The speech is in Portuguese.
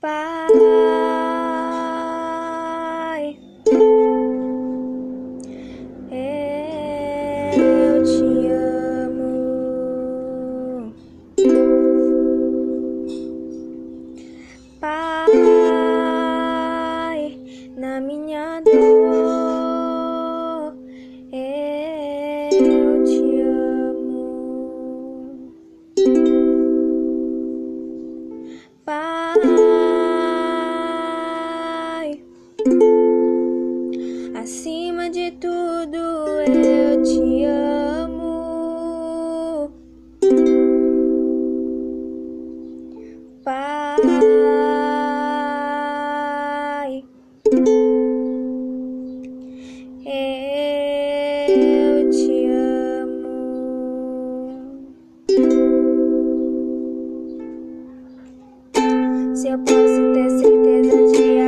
Pai, eu te amo. Pai, na minha dor, de tudo eu te amo. Pai, eu te amo. Se eu posso ter certeza de